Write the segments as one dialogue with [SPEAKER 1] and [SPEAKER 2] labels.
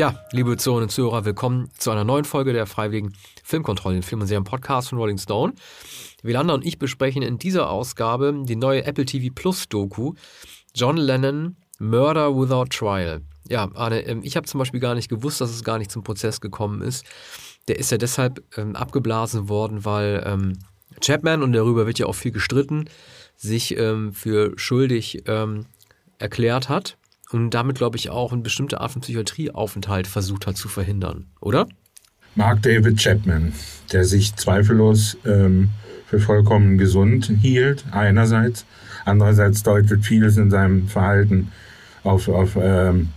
[SPEAKER 1] Ja, liebe Zuhörerinnen und Zuhörer, willkommen zu einer neuen Folge der Freiwilligen Filmkontrolle, den Film- und Serien-Podcast von Rolling Stone. Wielander und ich besprechen in dieser Ausgabe die neue Apple TV Plus Doku John Lennon Murder Without Trial. Ja, Arne, ähm, ich habe zum Beispiel gar nicht gewusst, dass es gar nicht zum Prozess gekommen ist. Der ist ja deshalb ähm, abgeblasen worden, weil ähm, Chapman, und darüber wird ja auch viel gestritten, sich ähm, für schuldig ähm, erklärt hat und damit, glaube ich, auch eine bestimmte Art von Psychiatrieaufenthalt versucht hat zu verhindern, oder?
[SPEAKER 2] Mark David Chapman, der sich zweifellos ähm, für vollkommen gesund hielt, einerseits. Andererseits deutet vieles in seinem Verhalten auf, auf ähm,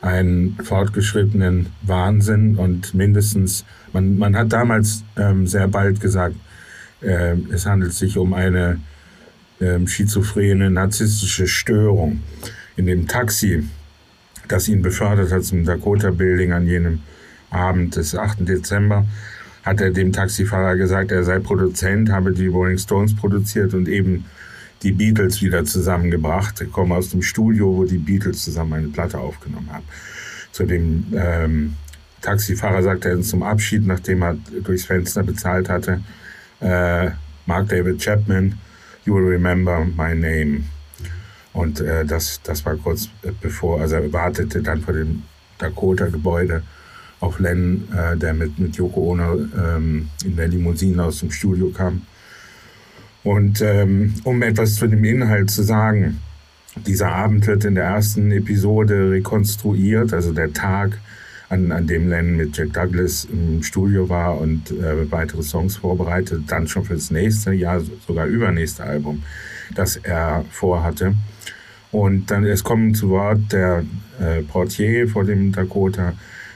[SPEAKER 2] einen fortgeschrittenen Wahnsinn und mindestens, man, man hat damals ähm, sehr bald gesagt, äh, es handelt sich um eine äh, schizophrene narzisstische Störung in dem Taxi, das ihn befördert hat zum Dakota Building an jenem Abend des 8. Dezember, hat er dem Taxifahrer gesagt, er sei Produzent, habe die Rolling Stones produziert und eben die Beatles wieder zusammengebracht. Er komme aus dem Studio, wo die Beatles zusammen eine Platte aufgenommen haben. Zu dem ähm, Taxifahrer sagte er zum Abschied, nachdem er durchs Fenster bezahlt hatte, äh, Mark David Chapman, you will remember my name. Und äh, das, das war kurz bevor, also er wartete dann vor dem Dakota-Gebäude auf Len, äh, der mit, mit Yoko Ono ähm, in der Limousine aus dem Studio kam. Und ähm, um etwas zu dem Inhalt zu sagen, dieser Abend wird in der ersten Episode rekonstruiert, also der Tag, an, an dem Len mit Jack Douglas im Studio war und äh, weitere Songs vorbereitet, dann schon fürs nächste Jahr, sogar übernächste Album, das er vorhatte. Und dann, es kommen zu Wort der äh, Portier vor dem Dakota,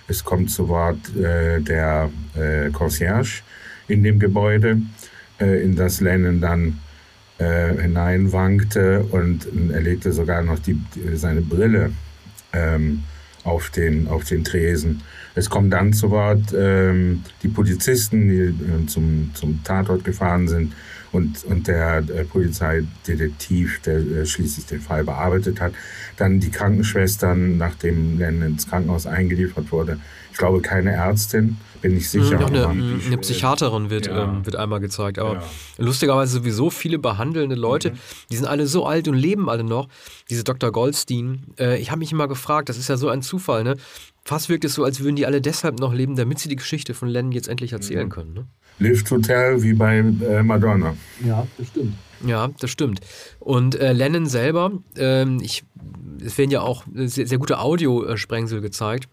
[SPEAKER 2] es kommt zu Wort äh, der äh, Concierge in dem Gebäude, äh, in das Lennon dann äh, hineinwankte und er legte sogar noch die, seine Brille ähm, auf, den, auf den Tresen. Es kommen dann zu Wort ähm, die Polizisten, die äh, zum, zum Tatort gefahren sind, und, und der, der Polizeidetektiv, der äh, schließlich den Fall bearbeitet hat. Dann die Krankenschwestern, nachdem Len ins Krankenhaus eingeliefert wurde. Ich glaube, keine Ärztin, bin ich sicher.
[SPEAKER 1] Noch eine, eine Psychiaterin wird, ja. ähm, wird einmal gezeigt. Aber ja. lustigerweise sowieso viele behandelnde Leute, mhm. die sind alle so alt und leben alle noch. Diese Dr. Goldstein, äh, ich habe mich immer gefragt, das ist ja so ein Zufall, ne? Fast wirkt es so, als würden die alle deshalb noch leben, damit sie die Geschichte von Len jetzt endlich erzählen mhm. können. Ne?
[SPEAKER 2] Live to Tell wie bei äh, Madonna.
[SPEAKER 3] Ja, das stimmt.
[SPEAKER 1] Ja, das stimmt. Und äh, Lennon selber, ähm, ich, es werden ja auch sehr, sehr gute Audiosprengsel gezeigt.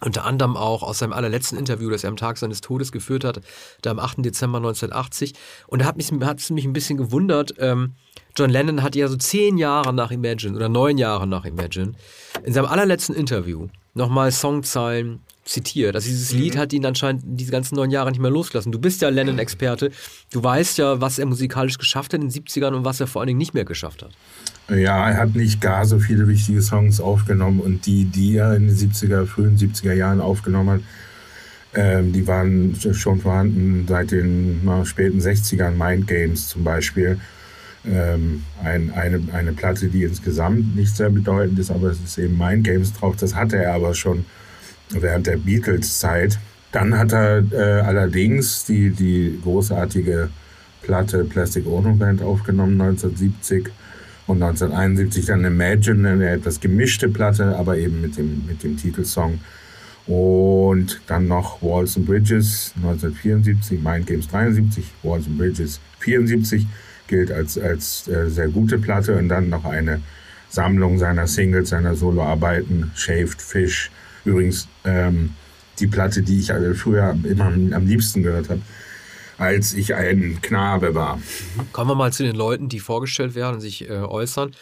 [SPEAKER 1] Unter anderem auch aus seinem allerletzten Interview, das er am Tag seines Todes geführt hat, da am 8. Dezember 1980. Und da hat, mich, hat es mich ein bisschen gewundert. Ähm, John Lennon hat ja so zehn Jahre nach Imagine oder neun Jahre nach Imagine in seinem allerletzten Interview nochmal Songzeilen zitiert. Also dieses mhm. Lied hat ihn anscheinend diese ganzen neun Jahre nicht mehr losgelassen. Du bist ja Lennon-Experte. Du weißt ja, was er musikalisch geschafft hat in den 70ern und was er vor allen Dingen nicht mehr geschafft hat.
[SPEAKER 2] Ja, er hat nicht gar so viele wichtige Songs aufgenommen und die, die er in den 70er, frühen 70er Jahren aufgenommen hat, ähm, die waren schon vorhanden seit den na, späten 60ern, Mind Games zum Beispiel. Ähm, ein, eine, eine Platte, die insgesamt nicht sehr bedeutend ist, aber es ist eben Mind Games drauf. Das hatte er aber schon während der Beatles-Zeit. Dann hat er äh, allerdings die, die großartige Platte Plastic Ono Band aufgenommen, 1970 und 1971 dann Imagine, eine etwas gemischte Platte, aber eben mit dem, mit dem Titelsong. Und dann noch Walls and Bridges 1974, Mind Games 73, Walls and Bridges 74 gilt als, als äh, sehr gute Platte und dann noch eine Sammlung seiner Singles, seiner Soloarbeiten, Shaved Fish Übrigens ähm, die Platte, die ich also früher immer am liebsten gehört habe, als ich ein Knabe war.
[SPEAKER 1] Kommen wir mal zu den Leuten, die vorgestellt werden und sich äh, äußern.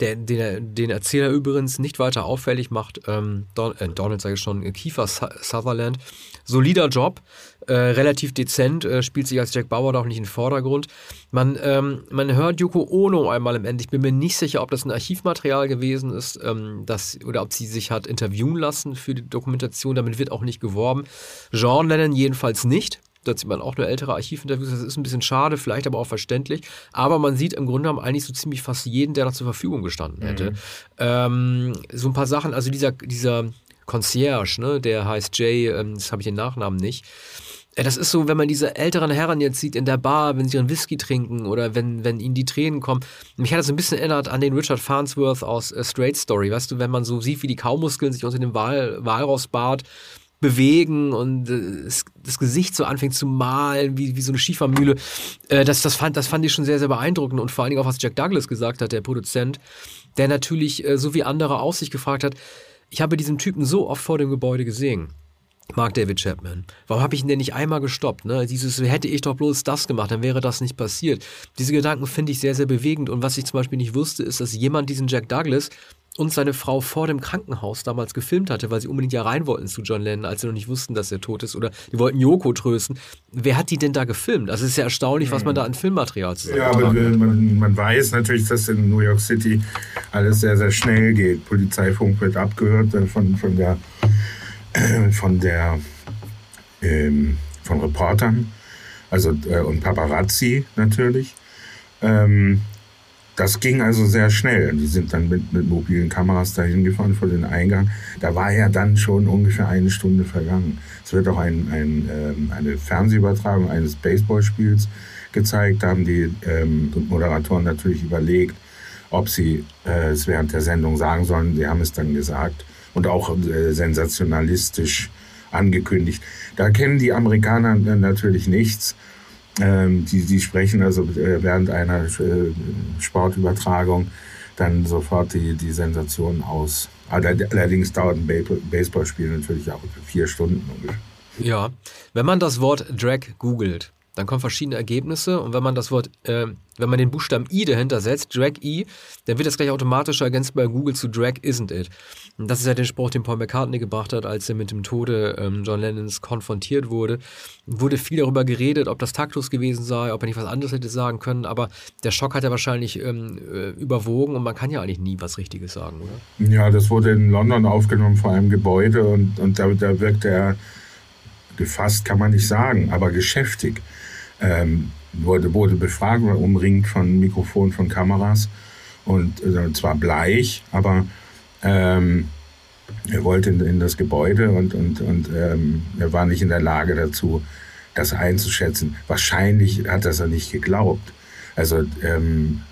[SPEAKER 1] Der, den, den Erzähler übrigens nicht weiter auffällig macht, ähm, Don, äh, Donald sage ich schon, Kiefer Sutherland. Solider Job, äh, relativ dezent, äh, spielt sich als Jack Bauer auch nicht in den Vordergrund. Man, ähm, man hört Yoko Ono einmal im Ende. Ich bin mir nicht sicher, ob das ein Archivmaterial gewesen ist, ähm, das, oder ob sie sich hat interviewen lassen für die Dokumentation. Damit wird auch nicht geworben. Jean Lennon jedenfalls nicht. Dort sieht man auch nur ältere Archivinterviews. Das ist ein bisschen schade, vielleicht aber auch verständlich. Aber man sieht im Grunde genommen eigentlich so ziemlich fast jeden, der noch zur Verfügung gestanden hätte. Mhm. Ähm, so ein paar Sachen, also dieser, dieser Concierge, ne? der heißt Jay, ähm, das habe ich den Nachnamen nicht. Ja, das ist so, wenn man diese älteren Herren jetzt sieht in der Bar, wenn sie ihren Whisky trinken oder wenn, wenn ihnen die Tränen kommen. Mich hat das ein bisschen erinnert an den Richard Farnsworth aus äh, Straight Story. Weißt du, wenn man so sieht, wie die Kaumuskeln sich unter dem Wal Walrossbart bewegen und äh, das Gesicht so anfängt zu malen, wie, wie so eine Schiefermühle. Äh, das, das, fand, das fand ich schon sehr, sehr beeindruckend und vor allen Dingen auch, was Jack Douglas gesagt hat, der Produzent, der natürlich, äh, so wie andere aus sich gefragt hat, ich habe diesen Typen so oft vor dem Gebäude gesehen. Mark David Chapman. Warum habe ich ihn denn nicht einmal gestoppt? Ne? Dieses, hätte ich doch bloß das gemacht, dann wäre das nicht passiert. Diese Gedanken finde ich sehr, sehr bewegend. Und was ich zum Beispiel nicht wusste, ist, dass jemand diesen Jack Douglas und seine Frau vor dem Krankenhaus damals gefilmt hatte, weil sie unbedingt ja rein wollten zu John Lennon, als sie noch nicht wussten, dass er tot ist. Oder die wollten Yoko trösten. Wer hat die denn da gefilmt? Also es ist ja erstaunlich, was man da an Filmmaterial
[SPEAKER 2] zusammen Ja, aber man, man, weiß natürlich, dass in New York City alles sehr, sehr schnell geht. Polizeifunk wird abgehört äh, von, von der von der ähm, von Reportern, also äh, und Paparazzi natürlich. Ähm, das ging also sehr schnell. Die sind dann mit, mit mobilen Kameras dahin gefahren vor den Eingang. Da war ja dann schon ungefähr eine Stunde vergangen. Es wird auch ein, ein, ähm, eine Fernsehübertragung eines Baseballspiels gezeigt. Da haben die ähm, Moderatoren natürlich überlegt, ob sie äh, es während der Sendung sagen sollen. Sie haben es dann gesagt und auch äh, sensationalistisch angekündigt. Da kennen die Amerikaner natürlich nichts. Ähm, die, die sprechen also äh, während einer äh, Sportübertragung dann sofort die, die Sensation aus. Allerdings dauert ein Baseballspiel natürlich auch vier Stunden ungefähr.
[SPEAKER 1] Ja, wenn man das Wort Drag googelt, dann kommen verschiedene Ergebnisse und wenn man das Wort, äh, wenn man den Buchstaben I dahinter setzt, Drag I, dann wird das gleich automatisch ergänzt bei Google zu Drag Isn't It. Und das ist ja der Spruch, den Paul McCartney gebracht hat, als er mit dem Tode ähm, John Lennons konfrontiert wurde. Wurde viel darüber geredet, ob das taktlos gewesen sei, ob er nicht was anderes hätte sagen können, aber der Schock hat ja wahrscheinlich ähm, äh, überwogen und man kann ja eigentlich nie was Richtiges sagen, oder?
[SPEAKER 2] Ja, das wurde in London aufgenommen vor einem Gebäude und, und da, da wirkte er gefasst, kann man nicht sagen, aber geschäftig ähm, wurde, wurde befragt, umringt von Mikrofonen, von Kameras und äh, zwar bleich, aber ähm, er wollte in, in, das Gebäude und, und, und ähm, er war nicht in der Lage dazu, das einzuschätzen. Wahrscheinlich hat das er nicht geglaubt. Also ähm,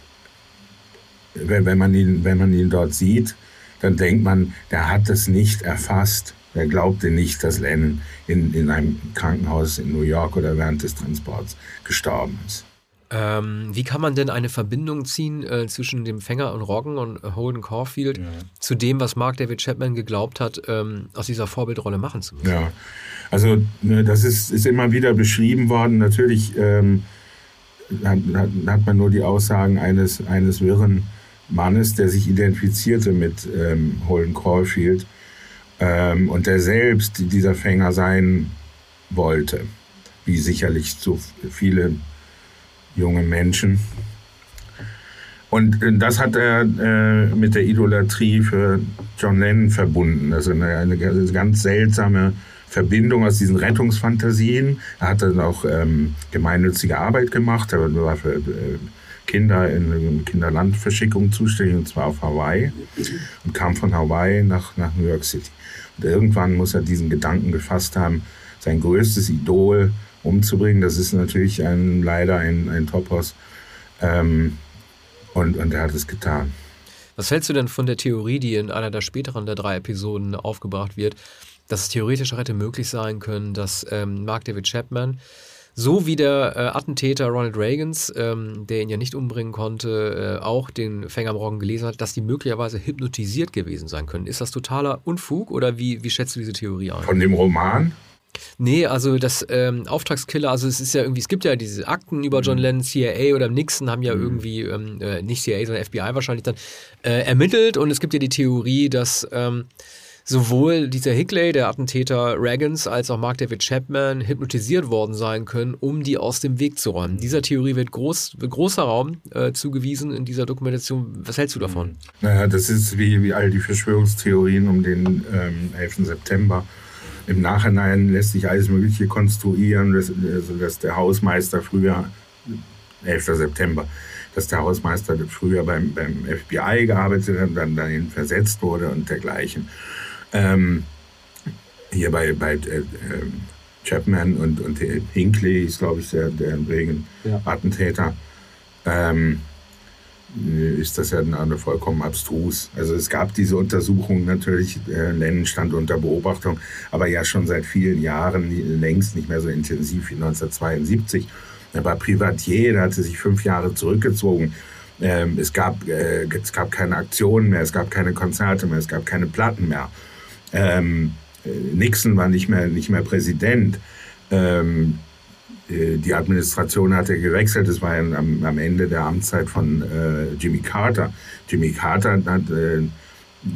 [SPEAKER 2] wenn, wenn, man ihn, wenn man ihn dort sieht, dann denkt man, der hat es nicht erfasst. Er glaubte nicht, dass Lennon in, in einem Krankenhaus in New York oder während des Transports gestorben ist.
[SPEAKER 1] Ähm, wie kann man denn eine Verbindung ziehen äh, zwischen dem Fänger und Roggen und äh, Holden Caulfield ja. zu dem, was Mark David Chapman geglaubt hat, ähm, aus dieser Vorbildrolle machen zu müssen?
[SPEAKER 2] Ja, also ne, das ist, ist immer wieder beschrieben worden. Natürlich ähm, hat, hat, hat, man nur die Aussagen eines, eines wirren Mannes, der sich identifizierte mit ähm, Holden Caulfield ähm, und der selbst dieser Fänger sein wollte, wie sicherlich so viele junge Menschen. Und äh, das hat er äh, mit der Idolatrie für John Lennon verbunden. Also eine, eine ganz seltsame Verbindung aus diesen Rettungsfantasien. Er hat dann auch ähm, gemeinnützige Arbeit gemacht. Er war für äh, Kinder in Kinderlandverschickung zuständig, und zwar auf Hawaii. Und kam von Hawaii nach, nach New York City. Und irgendwann muss er diesen Gedanken gefasst haben, sein größtes Idol umzubringen. Das ist natürlich ein, leider ein, ein Topos. Ähm, und, und er hat es getan.
[SPEAKER 1] Was hältst du denn von der Theorie, die in einer der späteren der drei Episoden aufgebracht wird, dass es theoretisch hätte möglich sein können, dass ähm, Mark David Chapman so wie der äh, Attentäter Ronald Reagans, ähm, der ihn ja nicht umbringen konnte, äh, auch den Fänger am Roggen gelesen hat, dass die möglicherweise hypnotisiert gewesen sein können. Ist das totaler Unfug oder wie, wie schätzt du diese Theorie ein?
[SPEAKER 2] Von dem Roman?
[SPEAKER 1] Nee, also das ähm, Auftragskiller, also es ist ja irgendwie, es gibt ja diese Akten über John mhm. Lennon, CIA oder Nixon haben ja mhm. irgendwie, ähm, äh, nicht CIA, sondern FBI wahrscheinlich dann äh, ermittelt und es gibt ja die Theorie, dass ähm, sowohl dieser Hickley, der Attentäter Reagans, als auch Mark David Chapman hypnotisiert worden sein können, um die aus dem Weg zu räumen. Dieser Theorie wird, groß, großer Raum äh, zugewiesen in dieser Dokumentation. Was hältst du davon?
[SPEAKER 2] Naja, das ist wie, wie all die Verschwörungstheorien um den ähm, 11. September. Im Nachhinein lässt sich alles Mögliche konstruieren, dass, also dass der Hausmeister früher, 11. September, dass der Hausmeister früher beim, beim FBI gearbeitet hat und dann dahin versetzt wurde und dergleichen. Ähm, hier bei, bei äh, ähm, Chapman und, und Hinckley ist, glaube ich, der, der Regen-Attentäter, ja. ähm, ist das ja eine vollkommen abstrus. Also es gab diese Untersuchung natürlich, äh, Lennon stand unter Beobachtung, aber ja schon seit vielen Jahren längst nicht mehr so intensiv wie 1972. Er war Privatier, der hatte sich fünf Jahre zurückgezogen. Ähm, es, gab, äh, es gab keine Aktionen mehr, es gab keine Konzerte mehr, es gab keine Platten mehr. Ähm, äh, Nixon war nicht mehr, nicht mehr Präsident. Ähm, äh, die Administration hatte gewechselt. Das war am, am Ende der Amtszeit von äh, Jimmy Carter. Jimmy Carter hat, äh,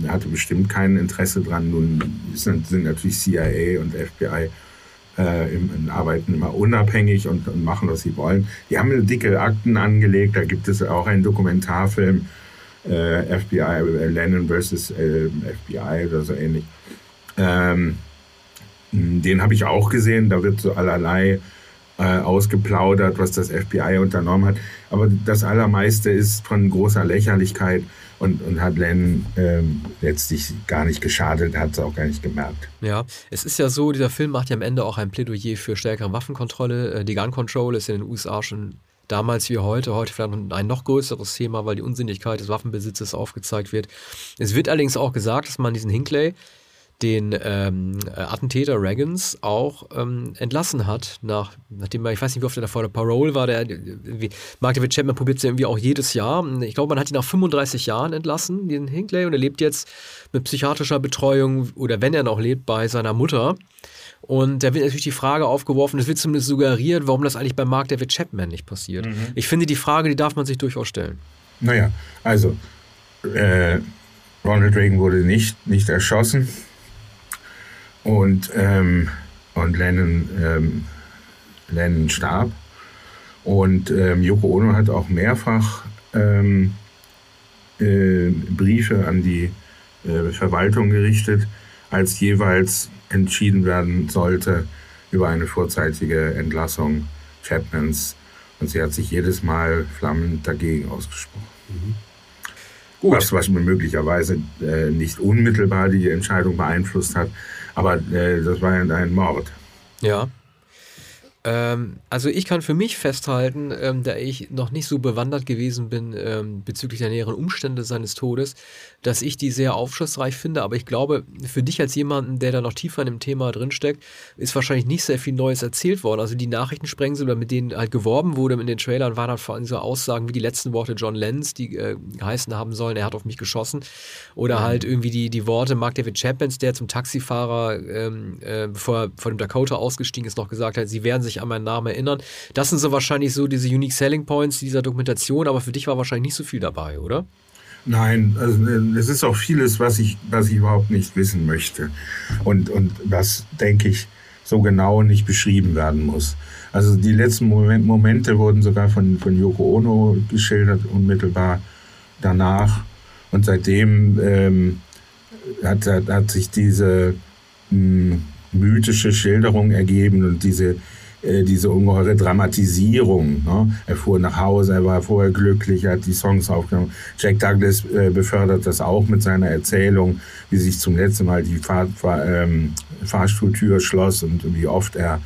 [SPEAKER 2] hatte bestimmt kein Interesse dran. Nun sind, sind natürlich CIA und FBI äh, im, im arbeiten immer unabhängig und, und, machen, was sie wollen. Die haben dicke Akten angelegt. Da gibt es auch einen Dokumentarfilm, äh, FBI, äh, Lennon versus äh, FBI oder so ähnlich. Ähm, den habe ich auch gesehen. Da wird so allerlei äh, ausgeplaudert, was das FBI unternommen hat. Aber das Allermeiste ist von großer Lächerlichkeit und, und hat Len ähm, letztlich gar nicht geschadet, hat es auch gar nicht gemerkt.
[SPEAKER 1] Ja, es ist ja so, dieser Film macht ja am Ende auch ein Plädoyer für stärkere Waffenkontrolle. Äh, die Gun Control ist in den USA schon damals wie heute, heute vielleicht ein noch größeres Thema, weil die Unsinnigkeit des Waffenbesitzes aufgezeigt wird. Es wird allerdings auch gesagt, dass man diesen Hinckley, den ähm, Attentäter Reagans auch ähm, entlassen hat, nach, nachdem er, ich weiß nicht, wie oft er davor der Parole war, der Mark David Chapman probiert es irgendwie auch jedes Jahr. Ich glaube, man hat ihn nach 35 Jahren entlassen, den Hinckley, und er lebt jetzt mit psychiatrischer Betreuung oder wenn er noch lebt, bei seiner Mutter. Und da wird natürlich die Frage aufgeworfen, es wird zumindest suggeriert, warum das eigentlich bei Mark David Chapman nicht passiert. Mhm. Ich finde, die Frage, die darf man sich durchaus stellen.
[SPEAKER 2] Naja, also äh, Ronald Reagan wurde nicht, nicht erschossen und, ähm, und Lennon, ähm, Lennon starb. Und ähm, Yoko Ono hat auch mehrfach ähm, äh, Briefe an die äh, Verwaltung gerichtet, als jeweils entschieden werden sollte über eine vorzeitige Entlassung Chapmans. Und sie hat sich jedes Mal flammend dagegen ausgesprochen. Mhm. Gut. Was, was möglicherweise äh, nicht unmittelbar die Entscheidung beeinflusst hat, aber äh, das war ja ein Mord.
[SPEAKER 1] Ja. Ähm, also ich kann für mich festhalten, ähm, da ich noch nicht so bewandert gewesen bin ähm, bezüglich der näheren Umstände seines Todes, dass ich die sehr aufschlussreich finde. Aber ich glaube, für dich als jemanden, der da noch tiefer in dem Thema drinsteckt, ist wahrscheinlich nicht sehr viel Neues erzählt worden. Also die Nachrichtensprengsel, oder mit denen halt geworben wurde in den Trailern, waren dann vor allem so Aussagen wie die letzten Worte John Lenz, die äh, geheißen haben sollen, er hat auf mich geschossen. Oder mhm. halt irgendwie die, die Worte Mark David Chapmans, der zum Taxifahrer, ähm, äh, bevor er vor dem Dakota ausgestiegen ist, noch gesagt hat, sie werden sich an meinen Namen erinnern. Das sind so wahrscheinlich so diese Unique Selling Points dieser Dokumentation, aber für dich war wahrscheinlich nicht so viel dabei, oder?
[SPEAKER 2] Nein, also es ist auch vieles, was ich, was ich überhaupt nicht wissen möchte. Und, und was, denke ich, so genau nicht beschrieben werden muss. Also die letzten Moment, Momente wurden sogar von, von Yoko Ono geschildert, unmittelbar danach. Und seitdem ähm, hat, hat, hat sich diese mh, hm, mythische Schilderung ergeben und diese äh, diese ungeheure Dramatisierung. Ne? Er fuhr nach Hause, er war vorher glücklich, er hat die Songs aufgenommen. Jack Douglas äh, befördert das auch mit seiner Erzählung, wie sich zum letzten Mal die Fahr Fahr ähm, Fahrstuhltür schloss und wie oft er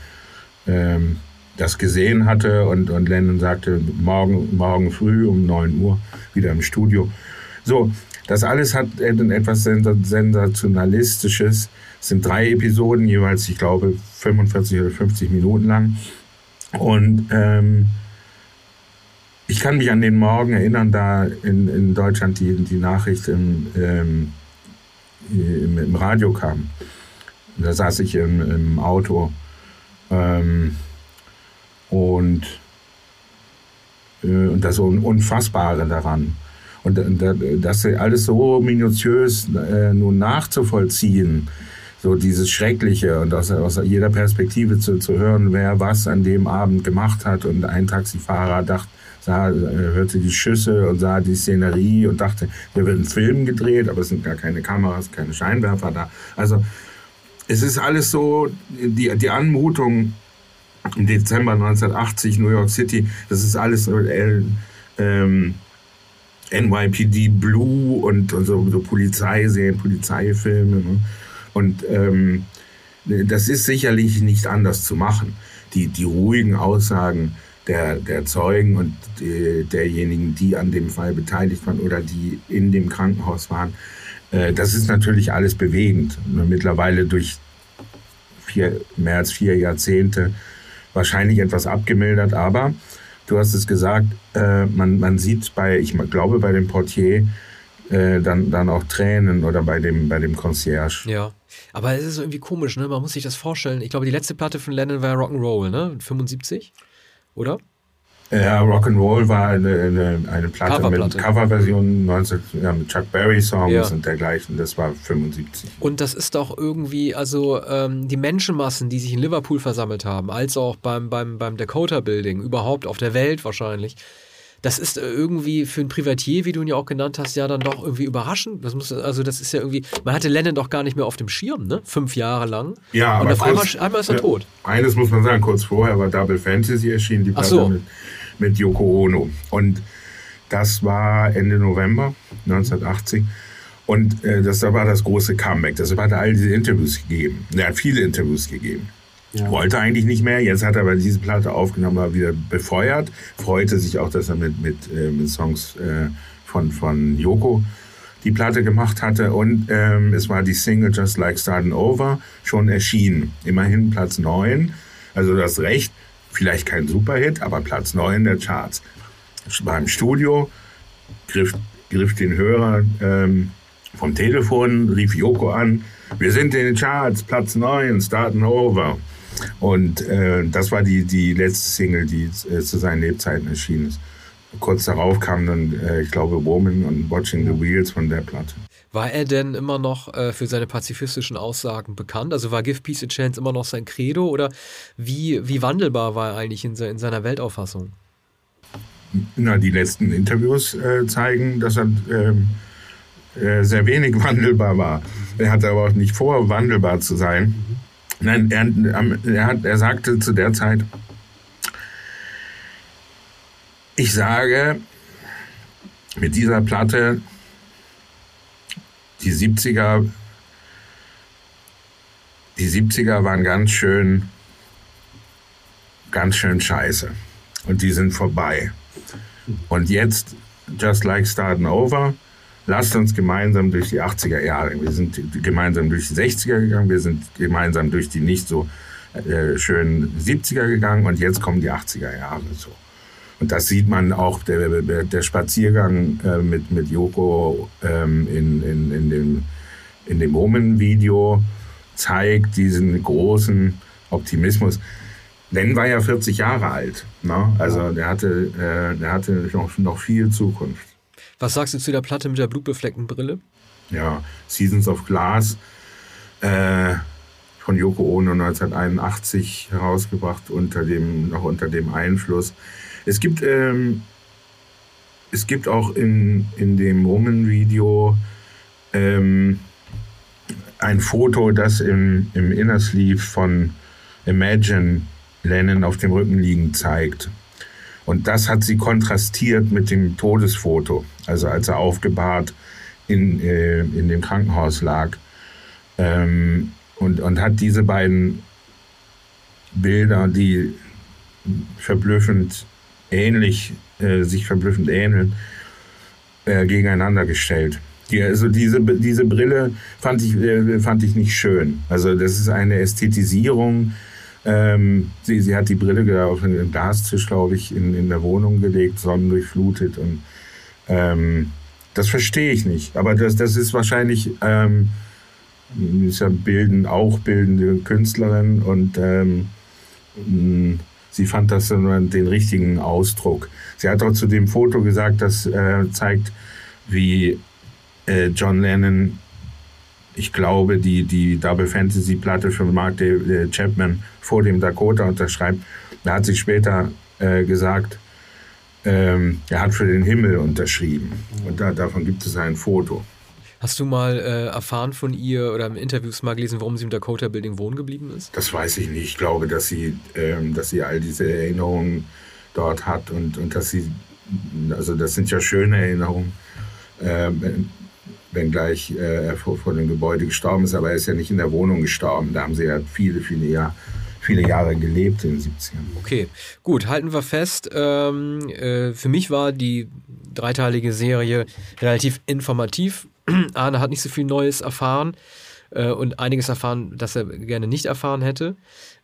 [SPEAKER 2] ähm, das gesehen hatte. Und, und Lennon sagte, morgen, morgen früh um 9 Uhr wieder im Studio. So, das alles hat etwas Sensationalistisches. Es sind drei Episoden, jeweils, ich glaube, 45 oder 50 Minuten lang. Und ähm, ich kann mich an den Morgen erinnern, da in, in Deutschland die, die Nachricht im, ähm, im, Radio kam. Da saß ich im, im Auto ähm, und, äh, und das Unfassbare daran. Und, und das alles so minutiös äh, nun nachzuvollziehen, so dieses Schreckliche und aus, aus jeder Perspektive zu, zu hören, wer was an dem Abend gemacht hat. Und ein Taxifahrer dachte, sah, äh, hörte die Schüsse und sah die Szenerie und dachte, da wird ein Film gedreht, aber es sind gar keine Kameras, keine Scheinwerfer da. Also es ist alles so, die, die Anmutung im Dezember 1980, New York City, das ist alles äh, ähm, NYPD Blue und, so, so Polizeiserien, Polizeifilme. Ne? Und ähm, das ist sicherlich nicht anders zu machen. Die, die ruhigen Aussagen der, der Zeugen und die, derjenigen, die an dem Fall beteiligt waren oder die in dem Krankenhaus waren, äh, das ist natürlich alles bewegend. Mittlerweile durch vier, mehr als vier Jahrzehnte wahrscheinlich etwas abgemildert, aber du hast es gesagt, äh, man, man sieht bei, ich glaube, bei dem Portier äh, dann, dann auch Tränen oder bei dem, bei dem Concierge.
[SPEAKER 1] Ja. Aber es ist irgendwie komisch, ne? Man muss sich das vorstellen. Ich glaube, die letzte Platte von Lennon war Rock'n'Roll, ne? 75? Oder?
[SPEAKER 2] Ja, Rock'n'Roll war eine, eine, eine Platte Coverplatte. mit Coverversion 19, ja, mit Chuck Berry Songs ja. und dergleichen. Das war 75.
[SPEAKER 1] Und das ist doch irgendwie, also ähm, die Menschenmassen, die sich in Liverpool versammelt haben, als auch beim, beim, beim Dakota Building, überhaupt auf der Welt wahrscheinlich, das ist irgendwie für ein Privatier, wie du ihn ja auch genannt hast, ja dann doch irgendwie überraschend. Das muss, also das ist ja irgendwie, man hatte Lennon doch gar nicht mehr auf dem Schirm, ne? Fünf Jahre lang.
[SPEAKER 2] Ja,
[SPEAKER 1] Und
[SPEAKER 2] aber
[SPEAKER 1] auf kurz, einmal, einmal ist er ja, tot.
[SPEAKER 2] Eines muss man sagen, kurz vorher war Double Fantasy erschienen, die Platte
[SPEAKER 1] so.
[SPEAKER 2] mit, mit Yoko Ono. Und das war Ende November 1980. Und äh, das war das große Comeback. Deshalb hat all diese Interviews gegeben. Er hat viele Interviews gegeben. Ja. Wollte eigentlich nicht mehr. Jetzt hat er aber diese Platte aufgenommen, war wieder befeuert. Freute sich auch, dass er mit, mit, äh, mit Songs äh, von, von Yoko die Platte gemacht hatte. Und ähm, es war die Single Just Like Starting Over schon erschienen. Immerhin Platz 9. Also du hast recht, vielleicht kein Superhit, aber Platz 9 der Charts. War im Studio, griff, griff den Hörer ähm, vom Telefon, rief Yoko an. Wir sind in den Charts, Platz 9, Starting Over. Und äh, das war die, die letzte Single, die äh, zu seinen Lebzeiten erschienen ist. Kurz darauf kam dann, äh, ich glaube, Woman und Watching the Wheels von der Platte.
[SPEAKER 1] War er denn immer noch äh, für seine pazifistischen Aussagen bekannt? Also war Give Peace a Chance immer noch sein Credo oder wie, wie wandelbar war er eigentlich in, in seiner Weltauffassung?
[SPEAKER 2] Na, die letzten Interviews äh, zeigen, dass er ähm, äh, sehr wenig wandelbar war. Er hatte aber auch nicht vor, wandelbar zu sein. Mhm. Nein, er, er, er sagte zu der Zeit, ich sage mit dieser Platte, die 70er, die 70er waren ganz schön, ganz schön scheiße. Und die sind vorbei. Und jetzt, just like starting over, lasst uns gemeinsam durch die 80er Jahre, wir sind gemeinsam durch die 60er gegangen, wir sind gemeinsam durch die nicht so äh, schönen 70er gegangen und jetzt kommen die 80er Jahre so. Und das sieht man auch, der, der Spaziergang äh, mit, mit Yoko ähm, in, in, in dem, in dem Omen-Video zeigt diesen großen Optimismus. Len war ja 40 Jahre alt. Ne? Also der hatte, äh, der hatte noch, noch viel Zukunft.
[SPEAKER 1] Was sagst du zu der Platte mit der blutbefleckten Brille?
[SPEAKER 2] Ja, Seasons of Glass äh, von Yoko Ono 1981 herausgebracht, unter dem, noch unter dem Einfluss. Es gibt, ähm, es gibt auch in, in dem Woman-Video ähm, ein Foto, das im, im Inner Sleeve von Imagine Lennon auf dem Rücken liegen zeigt. Und das hat sie kontrastiert mit dem Todesfoto, also als er aufgebahrt in, äh, in dem Krankenhaus lag. Ähm, und, und hat diese beiden Bilder, die verblüffend ähnlich, äh, sich verblüffend ähneln, äh, gegeneinander gestellt. Die, also diese, diese Brille fand ich, äh, fand ich nicht schön. Also das ist eine Ästhetisierung ähm, sie, sie hat die Brille auf den Glastisch, glaube ich, in, in der Wohnung gelegt, sonnendurchflutet. Und ähm, das verstehe ich nicht. Aber das, das ist wahrscheinlich, ähm, ist ja bilden, auch bildende Künstlerin und ähm, sie fand das den richtigen Ausdruck. Sie hat auch zu dem Foto gesagt, das äh, zeigt, wie äh, John Lennon ich glaube, die, die Double Fantasy Platte von Mark äh, Chapman vor dem Dakota unterschreibt. Da hat sie später äh, gesagt, ähm, er hat für den Himmel unterschrieben. Und da, davon gibt es ein Foto.
[SPEAKER 1] Hast du mal äh, erfahren von ihr oder im Interviews mal gelesen, warum sie im Dakota Building wohnen geblieben ist?
[SPEAKER 2] Das weiß ich nicht. Ich glaube, dass sie, ähm, dass sie all diese Erinnerungen dort hat und, und dass sie, also das sind ja schöne Erinnerungen. Ähm, wenngleich äh, er vor, vor dem Gebäude gestorben ist, aber er ist ja nicht in der Wohnung gestorben. Da haben sie ja viele, viele Jahre viele Jahre gelebt in den 70ern.
[SPEAKER 1] Okay, gut, halten wir fest. Ähm, äh, für mich war die dreiteilige Serie relativ informativ. Arne hat nicht so viel Neues erfahren äh, und einiges erfahren, das er gerne nicht erfahren hätte.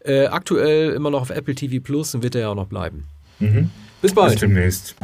[SPEAKER 1] Äh, aktuell immer noch auf Apple TV Plus und wird er ja auch noch bleiben.
[SPEAKER 2] Mhm.
[SPEAKER 1] Bis bald.
[SPEAKER 2] Bis demnächst.